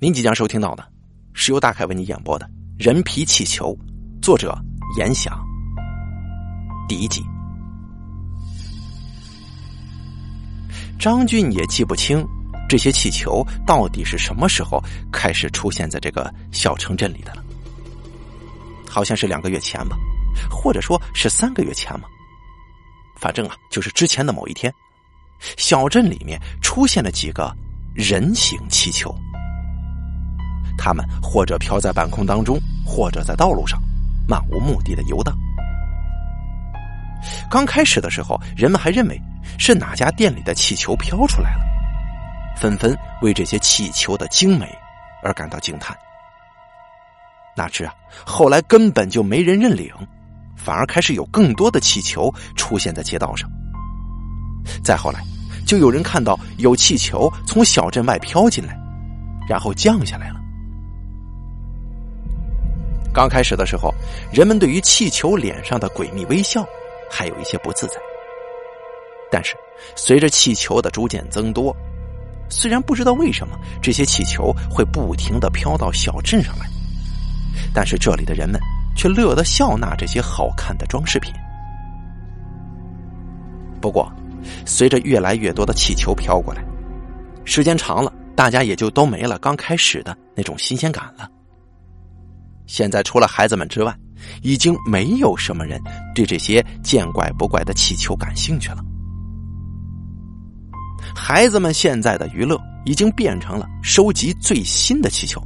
您即将收听到的，是由大凯为你演播的《人皮气球》，作者严想。第一集，张俊也记不清这些气球到底是什么时候开始出现在这个小城镇里的了，好像是两个月前吧，或者说是三个月前嘛。反正啊，就是之前的某一天，小镇里面出现了几个人形气球。他们或者飘在半空当中，或者在道路上漫无目的的游荡。刚开始的时候，人们还认为是哪家店里的气球飘出来了，纷纷为这些气球的精美而感到惊叹。哪知啊，后来根本就没人认领，反而开始有更多的气球出现在街道上。再后来，就有人看到有气球从小镇外飘进来，然后降下来了。刚开始的时候，人们对于气球脸上的诡秘微笑还有一些不自在。但是，随着气球的逐渐增多，虽然不知道为什么这些气球会不停的飘到小镇上来，但是这里的人们却乐得笑纳这些好看的装饰品。不过，随着越来越多的气球飘过来，时间长了，大家也就都没了刚开始的那种新鲜感了。现在除了孩子们之外，已经没有什么人对这些见怪不怪的气球感兴趣了。孩子们现在的娱乐已经变成了收集最新的气球，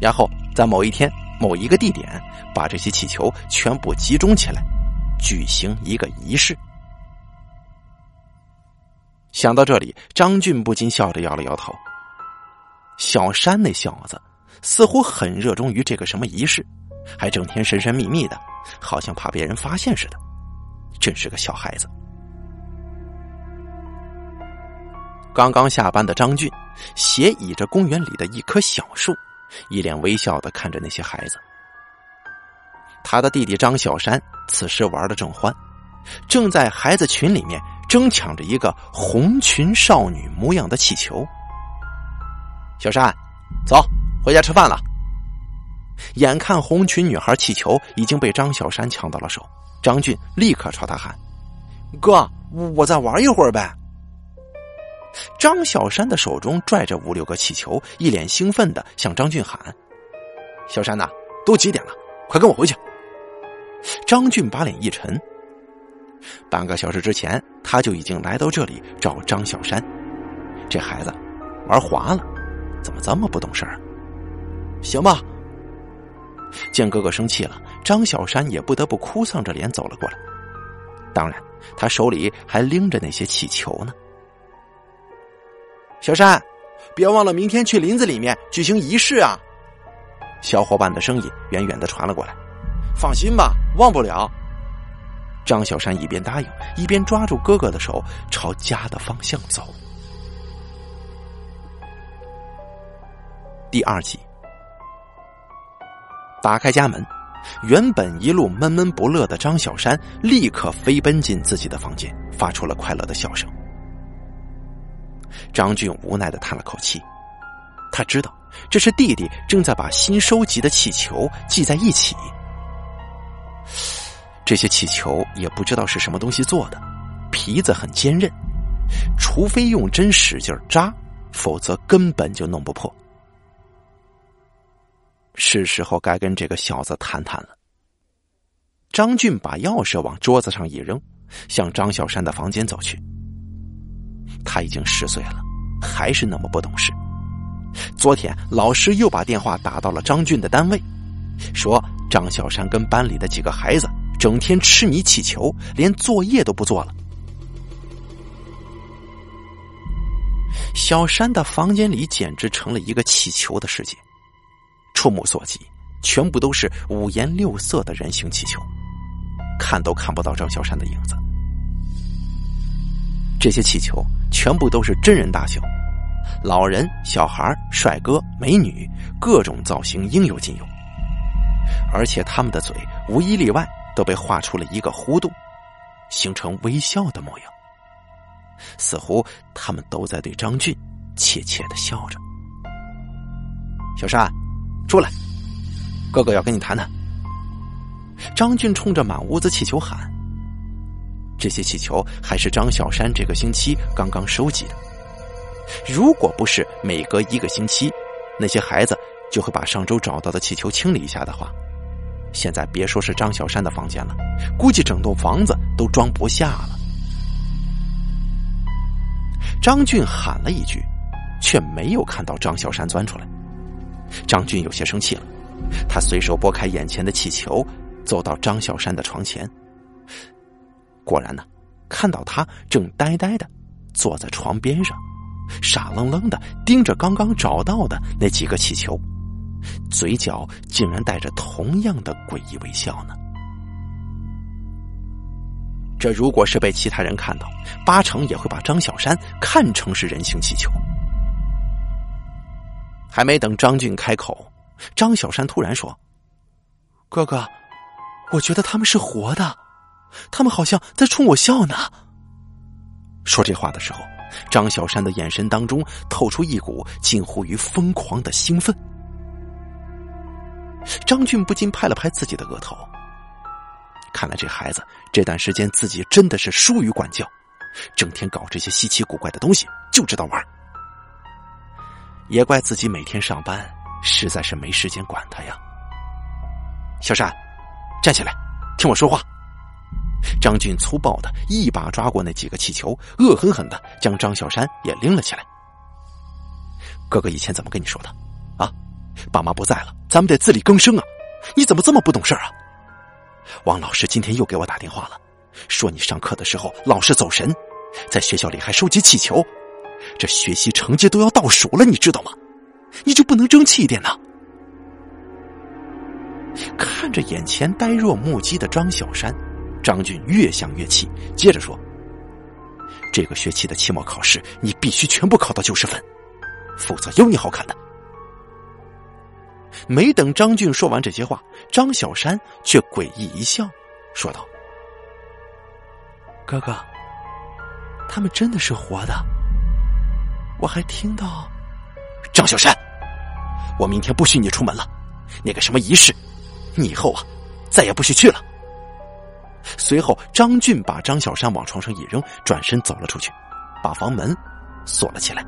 然后在某一天、某一个地点把这些气球全部集中起来，举行一个仪式。想到这里，张俊不禁笑着摇了摇头。小山那小子。似乎很热衷于这个什么仪式，还整天神神秘秘的，好像怕别人发现似的，真是个小孩子。刚刚下班的张俊斜倚着公园里的一棵小树，一脸微笑的看着那些孩子。他的弟弟张小山此时玩的正欢，正在孩子群里面争抢着一个红裙少女模样的气球。小山，走。回家吃饭了。眼看红裙女孩气球已经被张小山抢到了手，张俊立刻朝他喊：“哥，我再玩一会儿呗。”张小山的手中拽着五六个气球，一脸兴奋的向张俊喊：“小山呐，都几点了？快跟我回去！”张俊把脸一沉，半个小时之前他就已经来到这里找张小山，这孩子玩滑了，怎么这么不懂事儿？行吧。见哥哥生气了，张小山也不得不哭丧着脸走了过来。当然，他手里还拎着那些气球呢。小山，别忘了明天去林子里面举行仪式啊！小伙伴的声音远远的传了过来。放心吧，忘不了。张小山一边答应，一边抓住哥哥的手朝家的方向走。第二集。打开家门，原本一路闷闷不乐的张小山立刻飞奔进自己的房间，发出了快乐的笑声。张俊无奈的叹了口气，他知道这是弟弟正在把新收集的气球系在一起。这些气球也不知道是什么东西做的，皮子很坚韧，除非用针使劲扎，否则根本就弄不破。是时候该跟这个小子谈谈了。张俊把钥匙往桌子上一扔，向张小山的房间走去。他已经十岁了，还是那么不懂事。昨天老师又把电话打到了张俊的单位，说张小山跟班里的几个孩子整天痴迷气球，连作业都不做了。小山的房间里简直成了一个气球的世界。触目所及，全部都是五颜六色的人形气球，看都看不到张小山的影子。这些气球全部都是真人大小，老人、小孩、帅哥、美女，各种造型应有尽有。而且他们的嘴无一例外都被画出了一个弧度，形成微笑的模样，似乎他们都在对张俊窃窃的笑着。小山，出来，哥哥要跟你谈谈。张俊冲着满屋子气球喊：“这些气球还是张小山这个星期刚刚收集的。如果不是每隔一个星期，那些孩子就会把上周找到的气球清理一下的话，现在别说是张小山的房间了，估计整栋房子都装不下了。”张俊喊了一句，却没有看到张小山钻出来。张俊有些生气了，他随手拨开眼前的气球。走到张小山的床前，果然呢，看到他正呆呆的坐在床边上，傻愣愣的盯着刚刚找到的那几个气球，嘴角竟然带着同样的诡异微笑呢。这如果是被其他人看到，八成也会把张小山看成是人形气球。还没等张俊开口，张小山突然说：“哥哥。”我觉得他们是活的，他们好像在冲我笑呢。说这话的时候，张小山的眼神当中透出一股近乎于疯狂的兴奋。张俊不禁拍了拍自己的额头，看来这孩子这段时间自己真的是疏于管教，整天搞这些稀奇古怪的东西，就知道玩。也怪自己每天上班实在是没时间管他呀，小山。站起来，听我说话。张俊粗暴的一把抓过那几个气球，恶狠狠的将张小山也拎了起来。哥哥以前怎么跟你说的？啊，爸妈不在了，咱们得自力更生啊！你怎么这么不懂事啊？王老师今天又给我打电话了，说你上课的时候老是走神，在学校里还收集气球，这学习成绩都要倒数了，你知道吗？你就不能争气一点呢？看着眼前呆若木鸡的张小山，张俊越想越气，接着说：“这个学期的期末考试，你必须全部考到九十分，否则有你好看的。”没等张俊说完这些话，张小山却诡异一笑，说道：“哥哥，他们真的是活的，我还听到……张小山，我明天不许你出门了，那个什么仪式。”你以后啊，再也不许去了。随后，张俊把张小山往床上一扔，转身走了出去，把房门锁了起来。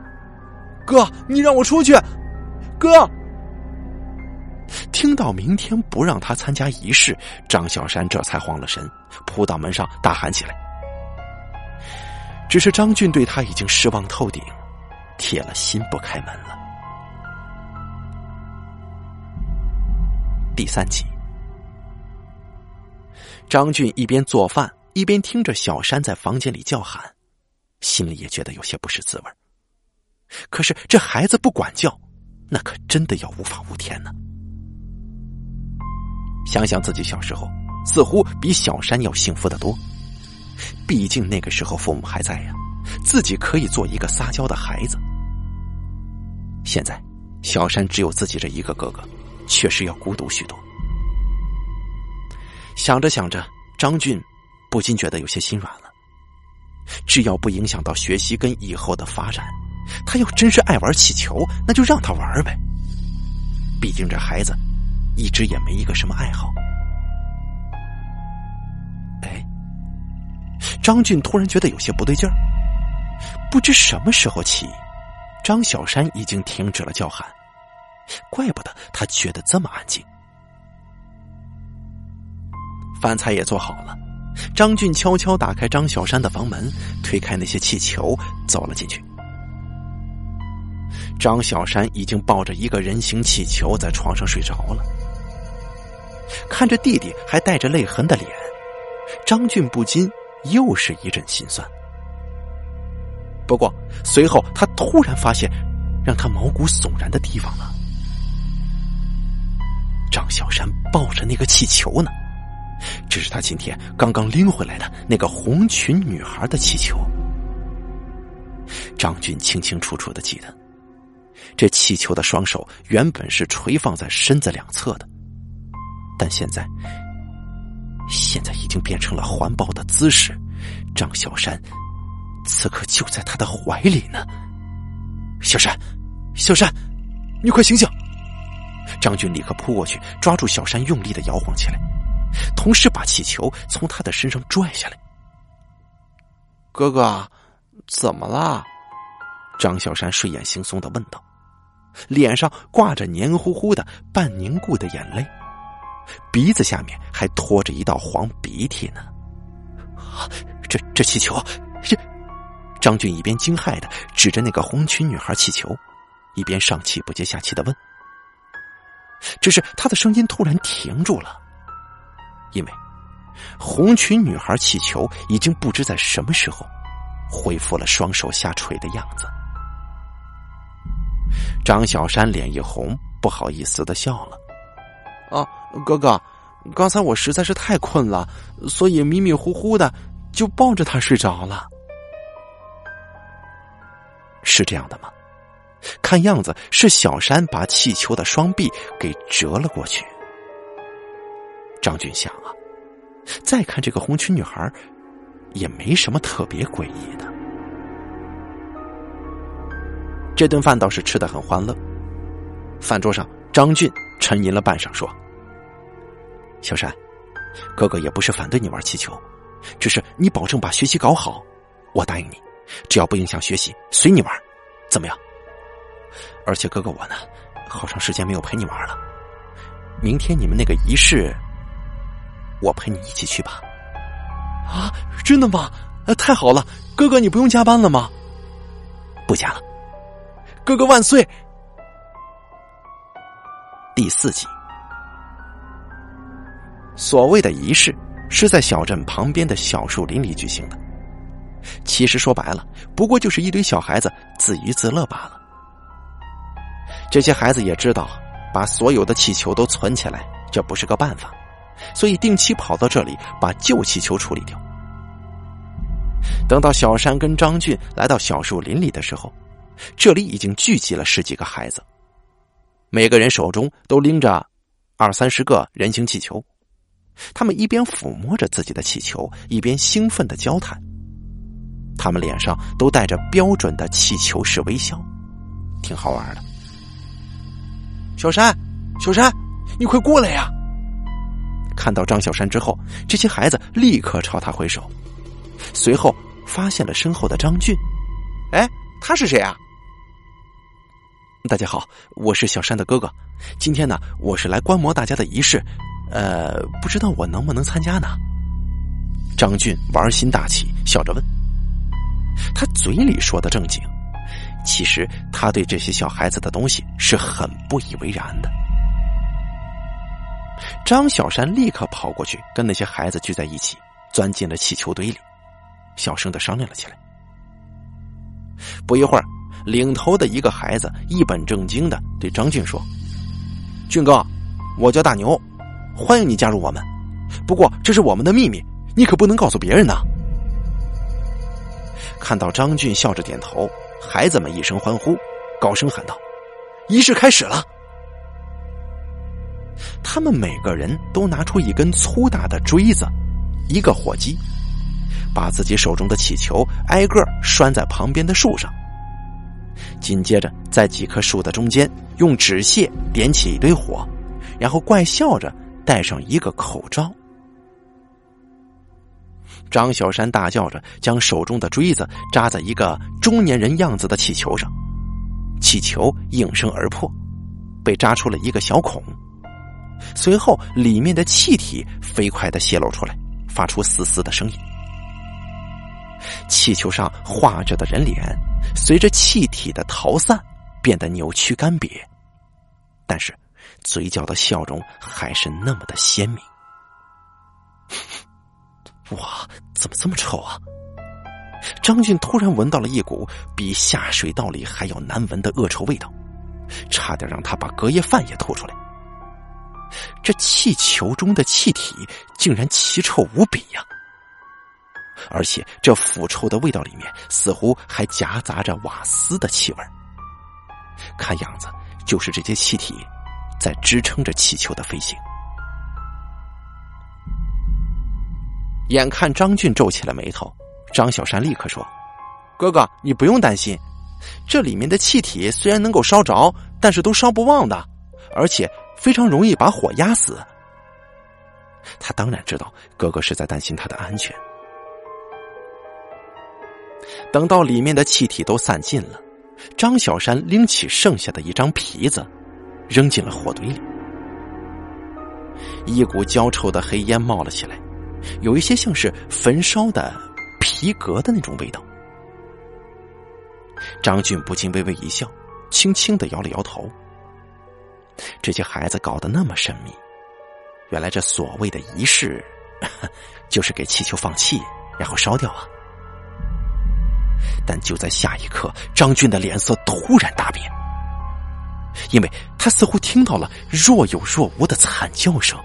哥，你让我出去！哥，听到明天不让他参加仪式，张小山这才慌了神，扑到门上大喊起来。只是张俊对他已经失望透顶，铁了心不开门了。第三集。张俊一边做饭一边听着小山在房间里叫喊，心里也觉得有些不是滋味。可是这孩子不管教，那可真的要无法无天呢。想想自己小时候，似乎比小山要幸福的多。毕竟那个时候父母还在呀，自己可以做一个撒娇的孩子。现在，小山只有自己这一个哥哥，确实要孤独许多。想着想着，张俊不禁觉得有些心软了。只要不影响到学习跟以后的发展，他要真是爱玩气球，那就让他玩呗。毕竟这孩子一直也没一个什么爱好。哎，张俊突然觉得有些不对劲儿。不知什么时候起，张小山已经停止了叫喊，怪不得他觉得这么安静。饭菜也做好了，张俊悄悄打开张小山的房门，推开那些气球，走了进去。张小山已经抱着一个人形气球在床上睡着了，看着弟弟还带着泪痕的脸，张俊不禁又是一阵心酸。不过随后他突然发现，让他毛骨悚然的地方了：张小山抱着那个气球呢。这是他今天刚刚拎回来的那个红裙女孩的气球。张俊清清楚楚的记得，这气球的双手原本是垂放在身子两侧的，但现在，现在已经变成了环抱的姿势。张小山此刻就在他的怀里呢。小山，小山，你快醒醒！张俊立刻扑过去，抓住小山，用力的摇晃起来，同时把气球从他的身上拽下来。哥哥，怎么了？张小山睡眼惺忪的问道，脸上挂着黏糊糊的、半凝固的眼泪，鼻子下面还拖着一道黄鼻涕呢。这这气球，这……张俊一边惊骇的指着那个红裙女孩气球，一边上气不接下气的问。只是他的声音突然停住了，因为红裙女孩气球已经不知在什么时候恢复了双手下垂的样子。张小山脸一红，不好意思的笑了：“啊，哥哥，刚才我实在是太困了，所以迷迷糊糊的就抱着他睡着了。是这样的吗？看样子是小山把气球的双臂给折了过去。”张俊想啊，再看这个红裙女孩，也没什么特别诡异的。这顿饭倒是吃的很欢乐。饭桌上，张俊沉吟了半晌，说：“小山，哥哥也不是反对你玩气球，只是你保证把学习搞好，我答应你，只要不影响学习，随你玩，怎么样？而且哥哥我呢，好长时间没有陪你玩了，明天你们那个仪式，我陪你一起去吧。”啊，真的吗？太好了，哥哥你不用加班了吗？不加了。哥哥万岁！第四集，所谓的仪式是在小镇旁边的小树林里举行的。其实说白了，不过就是一堆小孩子自娱自乐罢了。这些孩子也知道，把所有的气球都存起来，这不是个办法，所以定期跑到这里把旧气球处理掉。等到小山跟张俊来到小树林里的时候。这里已经聚集了十几个孩子，每个人手中都拎着二三十个人形气球，他们一边抚摸着自己的气球，一边兴奋的交谈。他们脸上都带着标准的气球式微笑，挺好玩的。小山，小山，你快过来呀！看到张小山之后，这些孩子立刻朝他挥手，随后发现了身后的张俊。哎，他是谁啊？大家好，我是小山的哥哥。今天呢，我是来观摩大家的仪式，呃，不知道我能不能参加呢？张俊玩心大起，笑着问。他嘴里说的正经，其实他对这些小孩子的东西是很不以为然的。张小山立刻跑过去，跟那些孩子聚在一起，钻进了气球堆里，小声的商量了起来。不一会儿。领头的一个孩子一本正经的对张俊说：“俊哥，我叫大牛，欢迎你加入我们。不过这是我们的秘密，你可不能告诉别人呐。”看到张俊笑着点头，孩子们一声欢呼，高声喊道：“仪式开始了！”他们每个人都拿出一根粗大的锥子，一个火机，把自己手中的气球挨个拴在旁边的树上。紧接着，在几棵树的中间用纸屑点起一堆火，然后怪笑着戴上一个口罩。张小山大叫着将手中的锥子扎在一个中年人样子的气球上，气球应声而破，被扎出了一个小孔。随后，里面的气体飞快的泄露出来，发出嘶嘶的声音。气球上画着的人脸。随着气体的逃散，变得扭曲干瘪，但是嘴角的笑容还是那么的鲜明。哇，怎么这么臭啊！张俊突然闻到了一股比下水道里还要难闻的恶臭味道，差点让他把隔夜饭也吐出来。这气球中的气体竟然奇臭无比呀！而且这腐臭的味道里面似乎还夹杂着瓦斯的气味看样子就是这些气体在支撑着气球的飞行。眼看张俊皱起了眉头，张小山立刻说：“哥哥，你不用担心，这里面的气体虽然能够烧着，但是都烧不旺的，而且非常容易把火压死。他当然知道哥哥是在担心他的安全。等到里面的气体都散尽了，张小山拎起剩下的一张皮子，扔进了火堆里。一股焦臭的黑烟冒了起来，有一些像是焚烧的皮革的那种味道。张俊不禁微微一笑，轻轻的摇了摇头。这些孩子搞得那么神秘，原来这所谓的仪式，就是给气球放气，然后烧掉啊！但就在下一刻，张俊的脸色突然大变，因为他似乎听到了若有若无的惨叫声，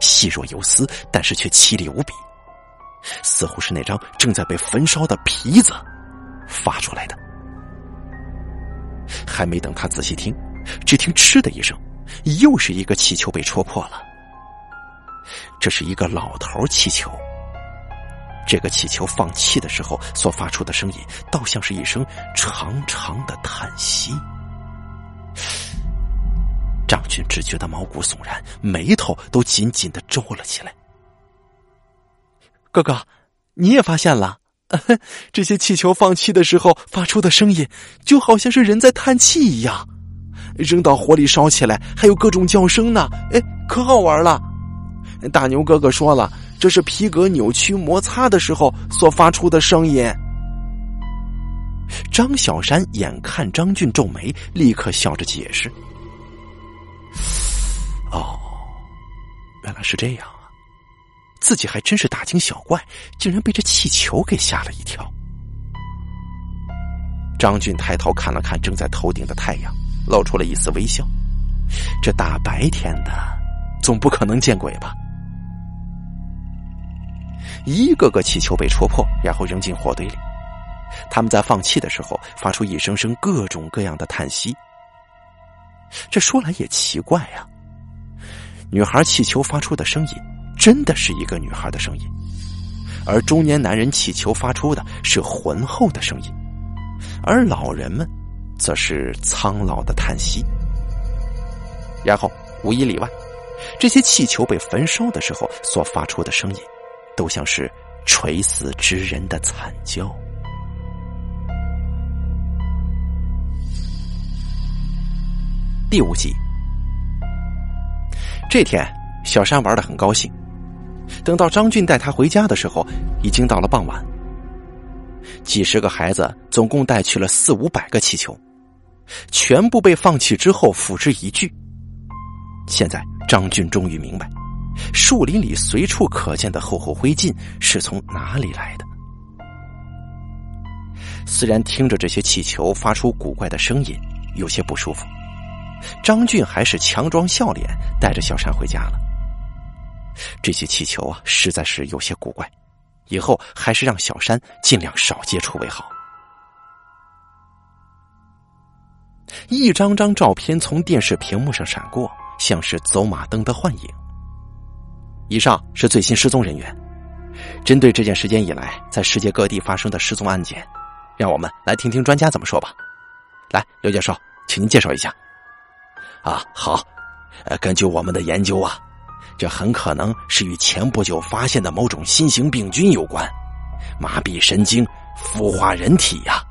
细若游丝，但是却凄厉无比，似乎是那张正在被焚烧的皮子发出来的。还没等他仔细听，只听“嗤”的一声，又是一个气球被戳破了。这是一个老头气球。这个气球放气的时候所发出的声音，倒像是一声长长的叹息。张俊只觉得毛骨悚然，眉头都紧紧的皱了起来。哥哥，你也发现了，这些气球放气的时候发出的声音，就好像是人在叹气一样。扔到火里烧起来，还有各种叫声呢，哎，可好玩了。大牛哥哥说了。这是皮革扭曲摩擦的时候所发出的声音。张小山眼看张俊皱眉，立刻笑着解释：“哦，原来是这样啊！自己还真是大惊小怪，竟然被这气球给吓了一跳。”张俊抬头看了看正在头顶的太阳，露出了一丝微笑：“这大白天的，总不可能见鬼吧？”一个个气球被戳破，然后扔进火堆里。他们在放气的时候，发出一声声各种各样的叹息。这说来也奇怪呀，女孩气球发出的声音，真的是一个女孩的声音；而中年男人气球发出的是浑厚的声音，而老人们，则是苍老的叹息。然后无一例外，这些气球被焚烧的时候所发出的声音。都像是垂死之人的惨叫。第五集，这天，小山玩的很高兴。等到张俊带他回家的时候，已经到了傍晚。几十个孩子总共带去了四五百个气球，全部被放弃之后付之一炬。现在，张俊终于明白。树林里随处可见的厚厚灰烬是从哪里来的？虽然听着这些气球发出古怪的声音，有些不舒服，张俊还是强装笑脸，带着小山回家了。这些气球啊，实在是有些古怪，以后还是让小山尽量少接触为好。一张张照片从电视屏幕上闪过，像是走马灯的幻影。以上是最新失踪人员。针对这件时间以来在世界各地发生的失踪案件，让我们来听听专家怎么说吧。来，刘教授，请您介绍一下。啊，好。呃，根据我们的研究啊，这很可能是与前不久发现的某种新型病菌有关，麻痹神经、孵化人体呀。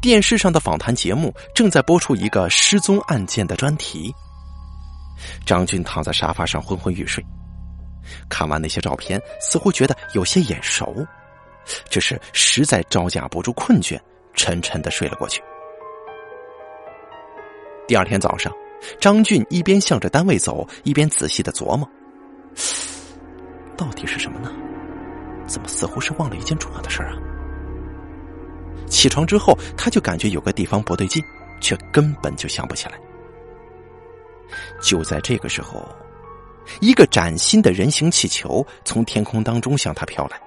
电视上的访谈节目正在播出一个失踪案件的专题。张俊躺在沙发上昏昏欲睡，看完那些照片，似乎觉得有些眼熟，只是实在招架不住困倦，沉沉的睡了过去。第二天早上，张俊一边向着单位走，一边仔细的琢磨：到底是什么呢？怎么似乎是忘了一件重要的事儿啊？起床之后，他就感觉有个地方不对劲，却根本就想不起来。就在这个时候，一个崭新的人形气球从天空当中向他飘来。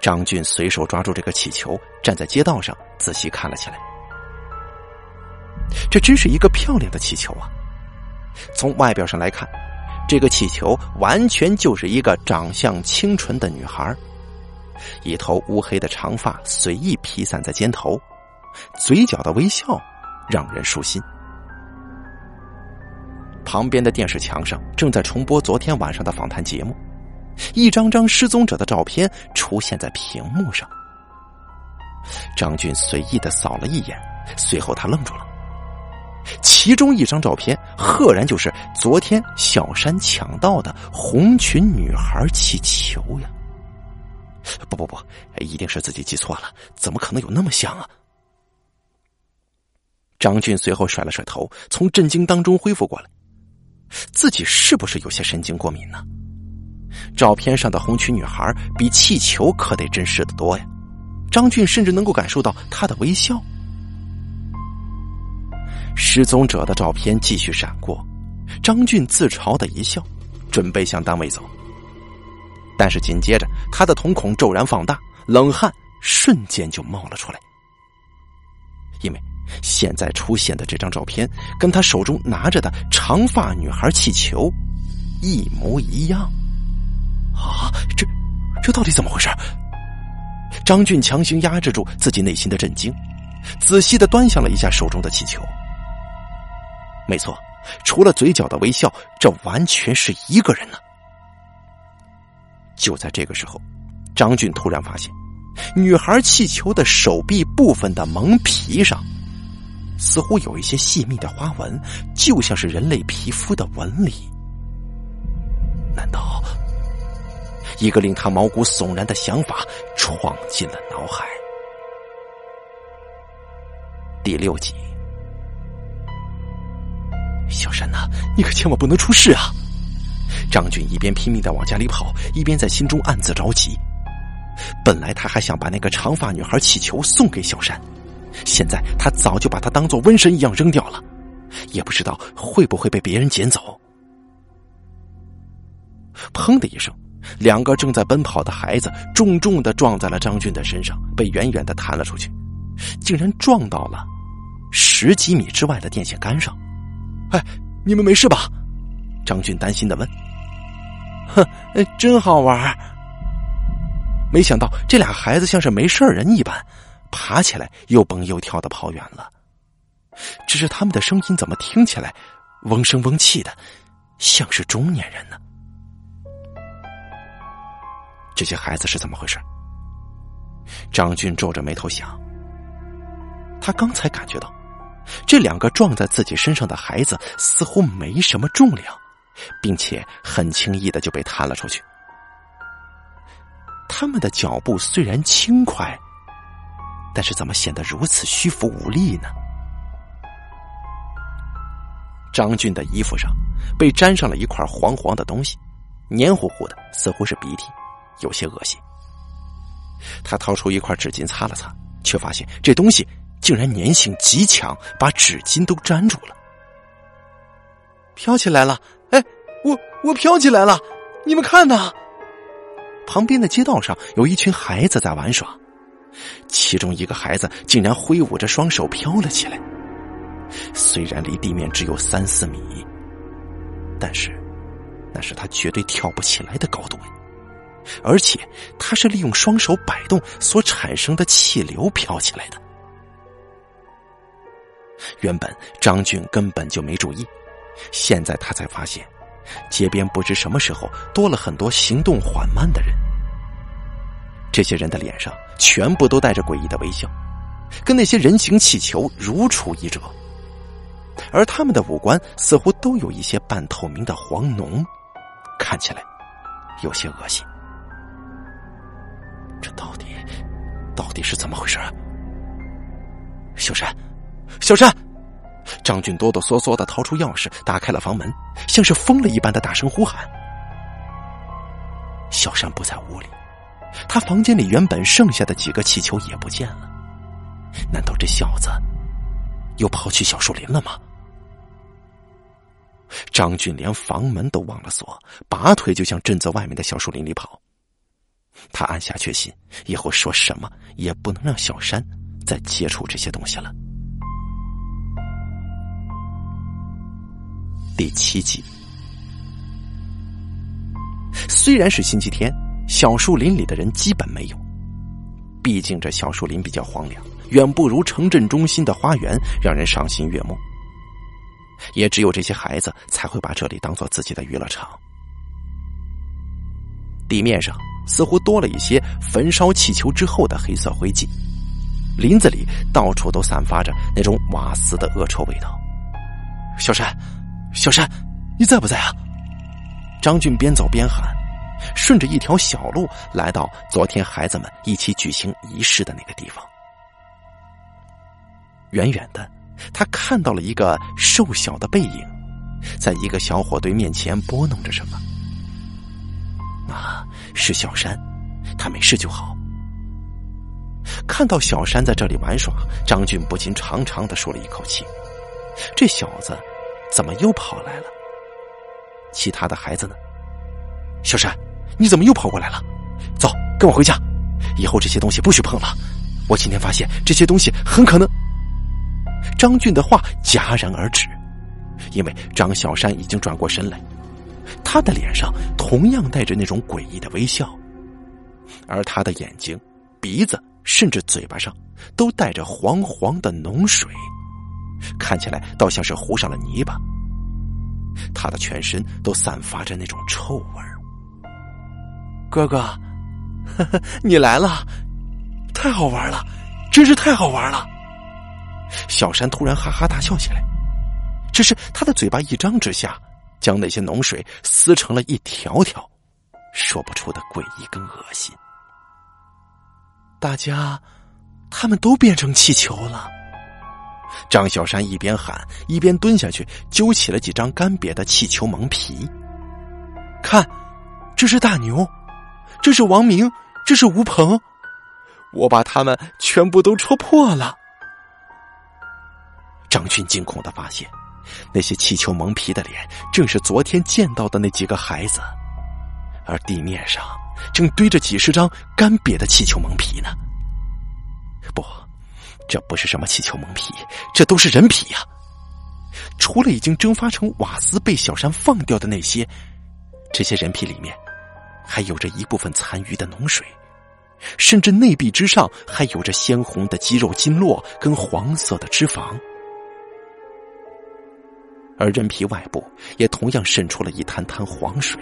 张俊随手抓住这个气球，站在街道上仔细看了起来。这真是一个漂亮的气球啊！从外表上来看，这个气球完全就是一个长相清纯的女孩，一头乌黑的长发随意披散在肩头，嘴角的微笑让人舒心。旁边的电视墙上正在重播昨天晚上的访谈节目，一张张失踪者的照片出现在屏幕上。张俊随意的扫了一眼，随后他愣住了。其中一张照片，赫然就是昨天小山抢到的红裙女孩气球呀！不不不，一定是自己记错了，怎么可能有那么像啊？张俊随后甩了甩头，从震惊当中恢复过来，自己是不是有些神经过敏呢？照片上的红裙女孩比气球可得真实的多呀！张俊甚至能够感受到她的微笑。失踪者的照片继续闪过，张俊自嘲的一笑，准备向单位走。但是紧接着，他的瞳孔骤然放大，冷汗瞬间就冒了出来，因为现在出现的这张照片跟他手中拿着的长发女孩气球一模一样。啊，这这到底怎么回事？张俊强行压制住自己内心的震惊，仔细的端详了一下手中的气球。没错，除了嘴角的微笑，这完全是一个人呢。就在这个时候，张俊突然发现，女孩气球的手臂部分的蒙皮上，似乎有一些细密的花纹，就像是人类皮肤的纹理。难道一个令他毛骨悚然的想法闯进了脑海？第六集。小山呐，你可千万不能出事啊！张俊一边拼命的往家里跑，一边在心中暗自着急。本来他还想把那个长发女孩气球送给小山，现在他早就把它当做瘟神一样扔掉了，也不知道会不会被别人捡走。砰的一声，两个正在奔跑的孩子重重的撞在了张俊的身上，被远远的弹了出去，竟然撞到了十几米之外的电线杆上。哎，你们没事吧？张俊担心的问。哼，真好玩。没想到这俩孩子像是没事人一般，爬起来又蹦又跳的跑远了。只是他们的声音怎么听起来嗡声嗡气的，像是中年人呢？这些孩子是怎么回事？张俊皱着眉头想，他刚才感觉到。这两个撞在自己身上的孩子似乎没什么重量，并且很轻易的就被弹了出去。他们的脚步虽然轻快，但是怎么显得如此虚浮无力呢？张俊的衣服上被沾上了一块黄黄的东西，黏糊糊的，似乎是鼻涕，有些恶心。他掏出一块纸巾擦了擦，却发现这东西。竟然粘性极强，把纸巾都粘住了。飘起来了！哎，我我飘起来了！你们看呐，旁边的街道上有一群孩子在玩耍，其中一个孩子竟然挥舞着双手飘了起来。虽然离地面只有三四米，但是那是他绝对跳不起来的高度！而且他是利用双手摆动所产生的气流飘起来的。原本张俊根本就没注意，现在他才发现，街边不知什么时候多了很多行动缓慢的人。这些人的脸上全部都带着诡异的微笑，跟那些人形气球如出一辙，而他们的五官似乎都有一些半透明的黄脓，看起来有些恶心。这到底到底是怎么回事啊？小山。小山，张俊哆哆嗦嗦的掏出钥匙，打开了房门，像是疯了一般的大声呼喊。小山不在屋里，他房间里原本剩下的几个气球也不见了。难道这小子又跑去小树林了吗？张俊连房门都忘了锁，拔腿就向镇子外面的小树林里跑。他暗下决心，以后说什么也不能让小山再接触这些东西了。第七集，虽然是星期天，小树林里的人基本没有。毕竟这小树林比较荒凉，远不如城镇中心的花园让人赏心悦目。也只有这些孩子才会把这里当做自己的娱乐场。地面上似乎多了一些焚烧气球之后的黑色灰烬，林子里到处都散发着那种瓦斯的恶臭味道。小山，小山，你在不在啊？张俊边走边喊，顺着一条小路来到昨天孩子们一起举行仪式的那个地方。远远的，他看到了一个瘦小的背影，在一个小火堆面前拨弄着什么。啊，是小山，他没事就好。看到小山在这里玩耍，张俊不禁长长的舒了一口气。这小子怎么又跑来了？其他的孩子呢？小山，你怎么又跑过来了？走，跟我回家。以后这些东西不许碰了。我今天发现这些东西很可能……张俊的话戛然而止，因为张小山已经转过身来，他的脸上同样带着那种诡异的微笑，而他的眼睛、鼻子甚至嘴巴上都带着黄黄的脓水，看起来倒像是糊上了泥巴。他的全身都散发着那种臭味儿。哥哥，你来了，太好玩了，真是太好玩了。小山突然哈哈大笑起来，只是他的嘴巴一张之下，将那些脓水撕成了一条条，说不出的诡异跟恶心。大家，他们都变成气球了。张小山一边喊，一边蹲下去揪起了几张干瘪的气球蒙皮。看，这是大牛，这是王明，这是吴鹏，我把他们全部都戳破了。张军惊恐的发现，那些气球蒙皮的脸正是昨天见到的那几个孩子，而地面上正堆着几十张干瘪的气球蒙皮呢。这不是什么气球蒙皮，这都是人皮呀！除了已经蒸发成瓦斯被小山放掉的那些，这些人皮里面还有着一部分残余的脓水，甚至内壁之上还有着鲜红的肌肉筋络跟黄色的脂肪，而人皮外部也同样渗出了一滩滩黄水，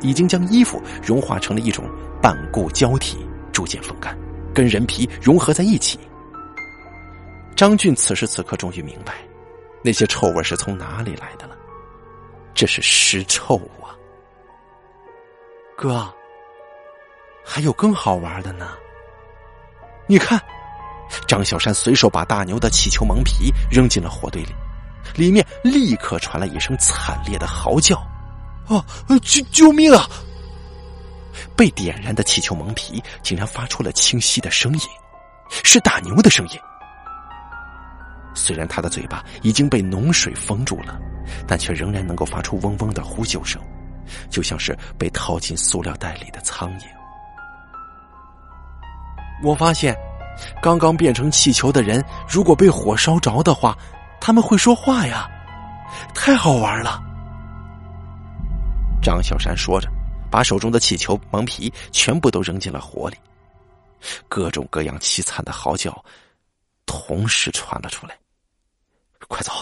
已经将衣服融化成了一种半固胶体，逐渐风干，跟人皮融合在一起。张俊此时此刻终于明白，那些臭味是从哪里来的了。这是尸臭啊！哥，还有更好玩的呢。你看，张小山随手把大牛的气球蒙皮扔进了火堆里，里面立刻传来一声惨烈的嚎叫：“啊，救救命啊！”被点燃的气球蒙皮竟然发出了清晰的声音，是大牛的声音。虽然他的嘴巴已经被脓水封住了，但却仍然能够发出嗡嗡的呼救声，就像是被套进塑料袋里的苍蝇。我发现，刚刚变成气球的人，如果被火烧着的话，他们会说话呀，太好玩了。张小山说着，把手中的气球蒙皮全部都扔进了火里，各种各样凄惨的嚎叫。同时传了出来，快走，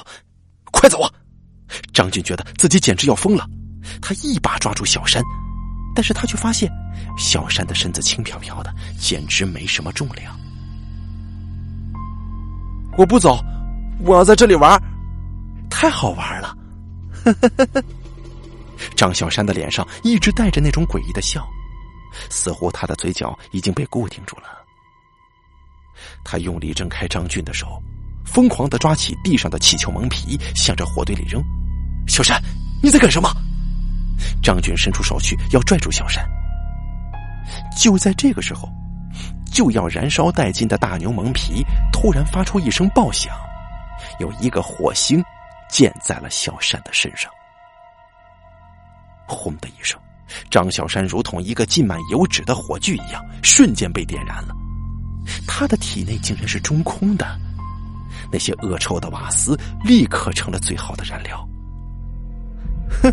快走啊！张俊觉得自己简直要疯了，他一把抓住小山，但是他却发现小山的身子轻飘飘的，简直没什么重量。我不走，我要在这里玩，太好玩了！张小山的脸上一直带着那种诡异的笑，似乎他的嘴角已经被固定住了。他用力挣开张俊的手，疯狂的抓起地上的气球蒙皮，向着火堆里扔。小山，你在干什么？张俊伸出手去要拽住小山。就在这个时候，就要燃烧殆尽的大牛蒙皮突然发出一声爆响，有一个火星溅在了小山的身上。轰的一声，张小山如同一个浸满油脂的火炬一样，瞬间被点燃了。他的体内竟然是中空的，那些恶臭的瓦斯立刻成了最好的燃料。哼，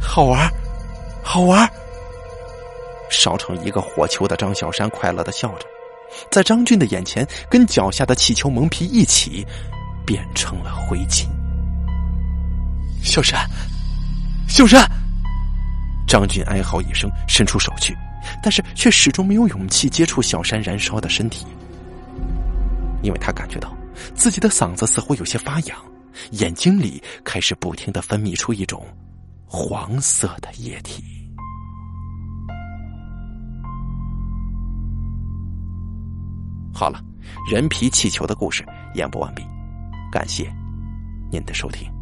好玩，好玩！烧成一个火球的张小山快乐的笑着，在张俊的眼前，跟脚下的气球蒙皮一起变成了灰烬。小山，小山！张俊哀嚎一声，伸出手去，但是却始终没有勇气接触小山燃烧的身体，因为他感觉到自己的嗓子似乎有些发痒，眼睛里开始不停的分泌出一种黄色的液体。好了，人皮气球的故事演播完毕，感谢您的收听。